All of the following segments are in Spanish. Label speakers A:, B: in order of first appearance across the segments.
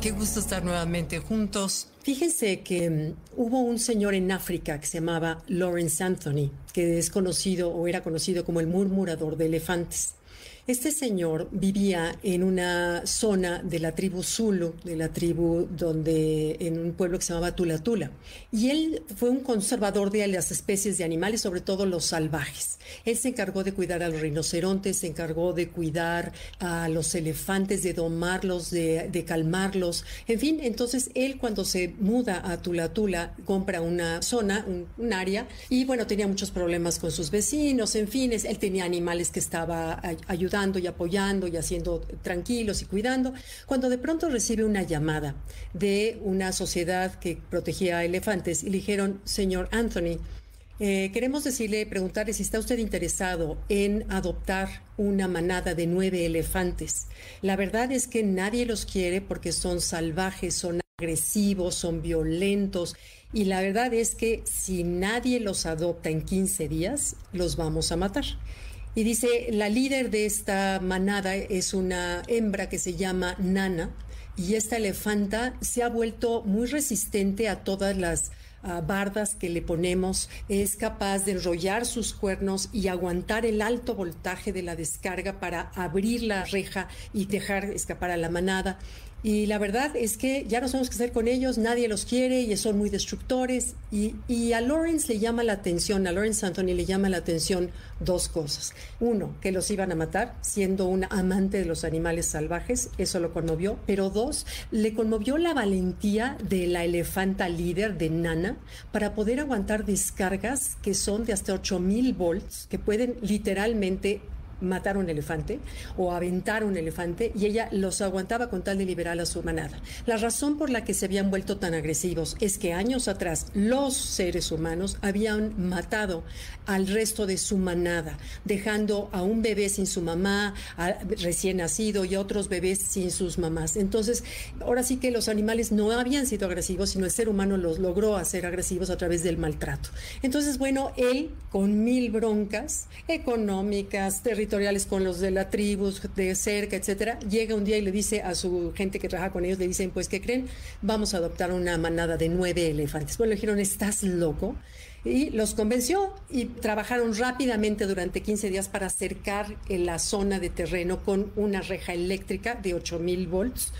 A: Qué gusto estar nuevamente juntos.
B: Fíjense que mm, hubo un señor en África que se llamaba Lawrence Anthony, que es conocido o era conocido como el murmurador de elefantes. Este señor vivía en una zona de la tribu Zulu, de la tribu donde en un pueblo que se llamaba Tula Tula. Y él fue un conservador de las especies de animales, sobre todo los salvajes. Él se encargó de cuidar a los rinocerontes, se encargó de cuidar a los elefantes, de domarlos, de, calmarlos. En fin, entonces él cuando se muda a Tula Tula compra una zona, un, área, y bueno, tenía muchos problemas con sus vecinos, en fin, él tenía animales que estaba ayudando y apoyando y haciendo tranquilos y cuidando, cuando de pronto recibe una llamada de una sociedad que protegía elefantes y le dijeron, señor Anthony, eh, queremos decirle, preguntarle si está usted interesado en adoptar una manada de nueve elefantes. La verdad es que nadie los quiere porque son salvajes, son agresivos, son violentos. Y la verdad es que si nadie los adopta en 15 días, los vamos a matar. Y dice, la líder de esta manada es una hembra que se llama Nana y esta elefanta se ha vuelto muy resistente a todas las ah, bardas que le ponemos, es capaz de enrollar sus cuernos y aguantar el alto voltaje de la descarga para abrir la reja y dejar escapar a la manada. Y la verdad es que ya no sabemos qué hacer con ellos, nadie los quiere y son muy destructores. Y, a Lawrence le llama la atención, a Lawrence Anthony le llama la atención dos cosas. Uno, que los iban a matar, siendo un amante de los animales salvajes, eso lo conmovió. Pero dos, le conmovió la valentía de la elefanta líder de Nana para poder aguantar descargas que son de hasta 8000 volts, que pueden literalmente matar un elefante o aventar un elefante y ella los aguantaba con tal de liberar a su manada. La razón por la que se habían vuelto tan agresivos es que años atrás los seres humanos habían matado al resto de su manada, dejando a un bebé sin su mamá, recién nacido y a otros bebés sin sus mamás. Entonces, ahora sí que los animales no habían sido agresivos, sino el ser humano los logró hacer agresivos a través del maltrato. Entonces, bueno, él con mil broncas económicas, territoriales, con los de la tribu, de cerca, etcétera, llega un día y le dice a su gente que trabaja con ellos, le dicen, pues, ¿qué creen? Vamos a adoptar una manada de nueve elefantes. Bueno, le dijeron, ¿estás loco? Y los convenció y trabajaron rápidamente durante 15 días para acercar en la zona de terreno con una reja eléctrica de 8000 volts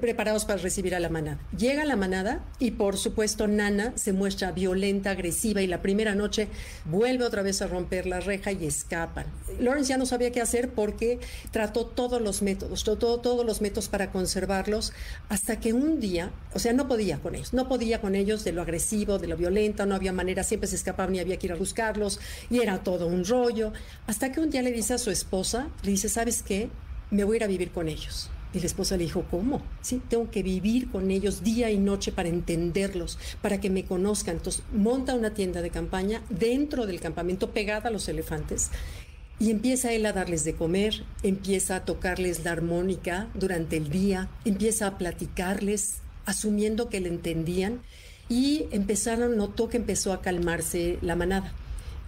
B: preparados para recibir a la manada. Llega la manada y por supuesto Nana se muestra violenta, agresiva y la primera noche vuelve otra vez a romper la reja y escapan. Lawrence ya no sabía qué hacer porque trató todos los métodos, trató todos los métodos para conservarlos hasta que un día, o sea, no podía con ellos, no podía con ellos de lo agresivo, de lo violento, no había manera siempre se escapaban y había que ir a buscarlos y era todo un rollo. Hasta que un día le dice a su esposa, le dice, ¿sabes qué? Me voy a ir a vivir con ellos. Y la esposa le dijo, ¿cómo? Sí, tengo que vivir con ellos día y noche para entenderlos, para que me conozcan. Entonces monta una tienda de campaña dentro del campamento pegada a los elefantes y empieza él a darles de comer, empieza a tocarles la armónica durante el día, empieza a platicarles, asumiendo que le entendían y empezaron, notó que empezó a calmarse la manada.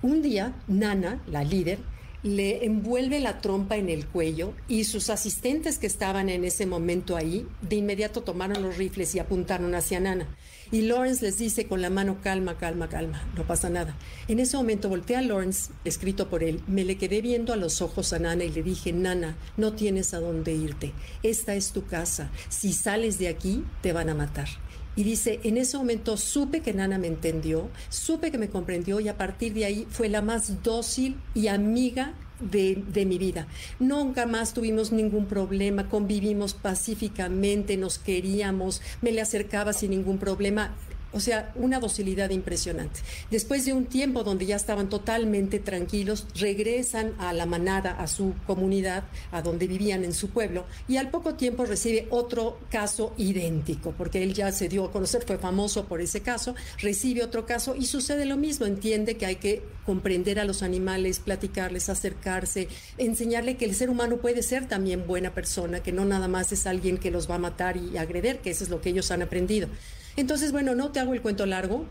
B: Un día, Nana, la líder, le envuelve la trompa en el cuello y sus asistentes que estaban en ese momento ahí, de inmediato tomaron los rifles y apuntaron hacia Nana. Y Lawrence les dice con la mano, calma, calma, calma, no pasa nada. En ese momento voltea a Lawrence, escrito por él, me le quedé viendo a los ojos a Nana y le dije, Nana, no tienes a dónde irte, esta es tu casa, si sales de aquí te van a matar. Y dice, en ese momento supe que Nana me entendió, supe que me comprendió y a partir de ahí fue la más dócil y amiga de, de, mi vida. Nunca más tuvimos ningún problema, convivimos pacíficamente, nos queríamos, me le acercaba sin ningún problema. O sea, una docilidad impresionante. Después de un tiempo donde ya estaban totalmente tranquilos, regresan a la manada, a su comunidad, a donde vivían en su pueblo, y al poco tiempo recibe otro caso idéntico, porque él ya se dio a conocer, fue famoso por ese caso, recibe otro caso y sucede lo mismo, entiende que hay que comprender a los animales, platicarles, acercarse, enseñarle que el ser humano puede ser también buena persona, que no nada más es alguien que los va a matar y agreder, que eso es lo que ellos han aprendido. Entonces, bueno, no te hago el cuento largo.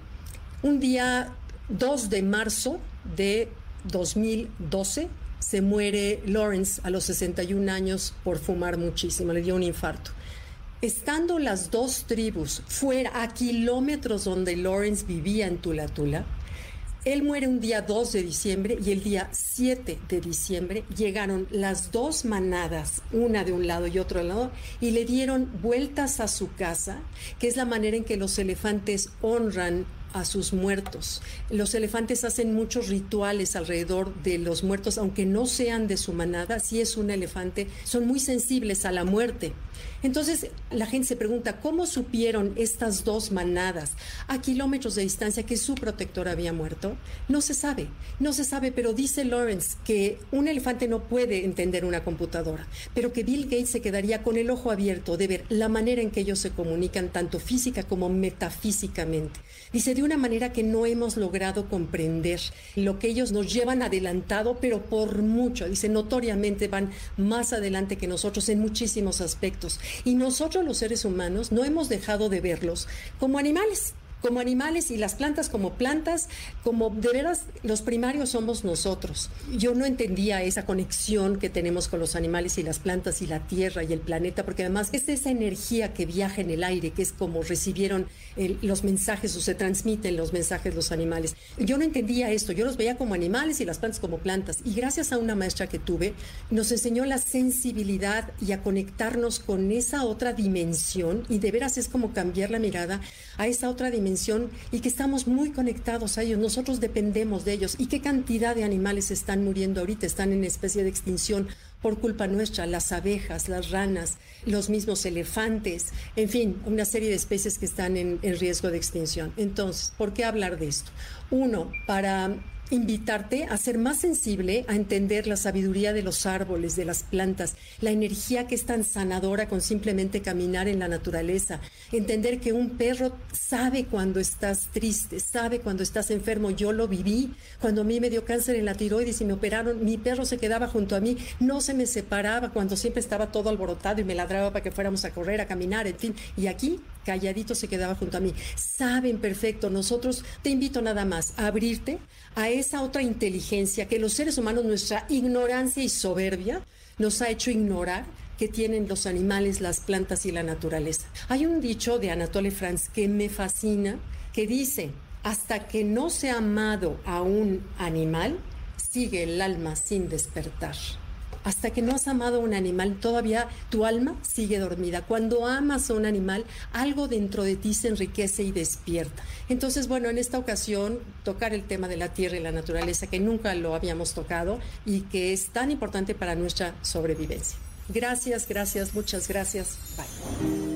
B: Un día 2 de marzo de 2012 se muere Lawrence a los 61 años por fumar muchísimo, le dio un infarto. estando las dos tribus fuera a kilómetros donde Lawrence vivía en Tula Tula, él muere un día 2 de diciembre y el día 7 de diciembre llegaron las dos manadas, una de un lado y otro lado, y le dieron vueltas a su casa, que es la manera en que los elefantes honran a sus muertos. Los elefantes hacen muchos rituales alrededor de los muertos, aunque no sean de su manada, si es un elefante, son muy sensibles a la muerte. Entonces la gente se pregunta, ¿cómo supieron estas dos manadas a kilómetros de distancia que su protector había muerto? No se sabe, no se sabe, pero dice Lawrence que un elefante no puede entender una computadora, pero que Bill Gates se quedaría con el ojo abierto de ver la manera en que ellos se comunican, tanto física como metafísicamente. Dice, de una manera que no hemos logrado comprender lo que ellos nos llevan adelantado, pero por mucho. Dice, notoriamente van más adelante que nosotros en muchísimos aspectos. Y nosotros los seres humanos no hemos dejado de verlos como animales como animales y las plantas como plantas, como de veras los primarios somos nosotros. Yo no entendía esa conexión que tenemos con los animales y las plantas y la tierra y el planeta, porque además es esa energía que viaja en el aire, que es como recibieron los mensajes o se transmiten los mensajes los animales. Yo no entendía esto, yo los veía como animales y las plantas como plantas. Y gracias a una maestra que tuve, nos enseñó la sensibilidad y a conectarnos con esa otra dimensión y de veras es como cambiar la mirada a esa otra y que estamos muy conectados a ellos, nosotros dependemos de ellos. ¿Y qué cantidad de animales están muriendo ahorita? Están en especie de extinción por culpa nuestra, las abejas, las ranas, los mismos elefantes, en fin, una serie de especies que están en riesgo de extinción. Entonces, ¿por qué hablar de esto? Uno, para invitarte a ser más sensible, a entender la sabiduría de los árboles, de las plantas, la energía que es tan sanadora con simplemente caminar en la naturaleza, entender que un perro sabe cuando estás triste, sabe cuando estás enfermo. Yo lo viví cuando a mí me dio cáncer en la tiroides y me operaron, mi perro se quedaba junto a mí, no se me separaba cuando siempre estaba todo alborotado y me ladraba para que fuéramos a correr, a caminar, en fin. Y aquí calladito se quedaba junto a mí. Saben perfecto, nosotros te invito nada más a abrirte a esa otra inteligencia que los seres humanos, nuestra ignorancia y soberbia, nos ha hecho ignorar que tienen los animales, las plantas y la naturaleza. Hay un dicho de Anatole France que me fascina, que dice, hasta que no se ha amado a un animal, sigue el alma sin despertar hasta que no has amado a un animal, todavía tu alma sigue dormida. Cuando amas a un animal, algo dentro de ti se enriquece y despierta. Entonces, bueno, en esta ocasión tocar el tema de la tierra y la naturaleza, que nunca lo habíamos tocado y que es tan importante para nuestra sobrevivencia. Gracias, gracias, muchas gracias. Bye.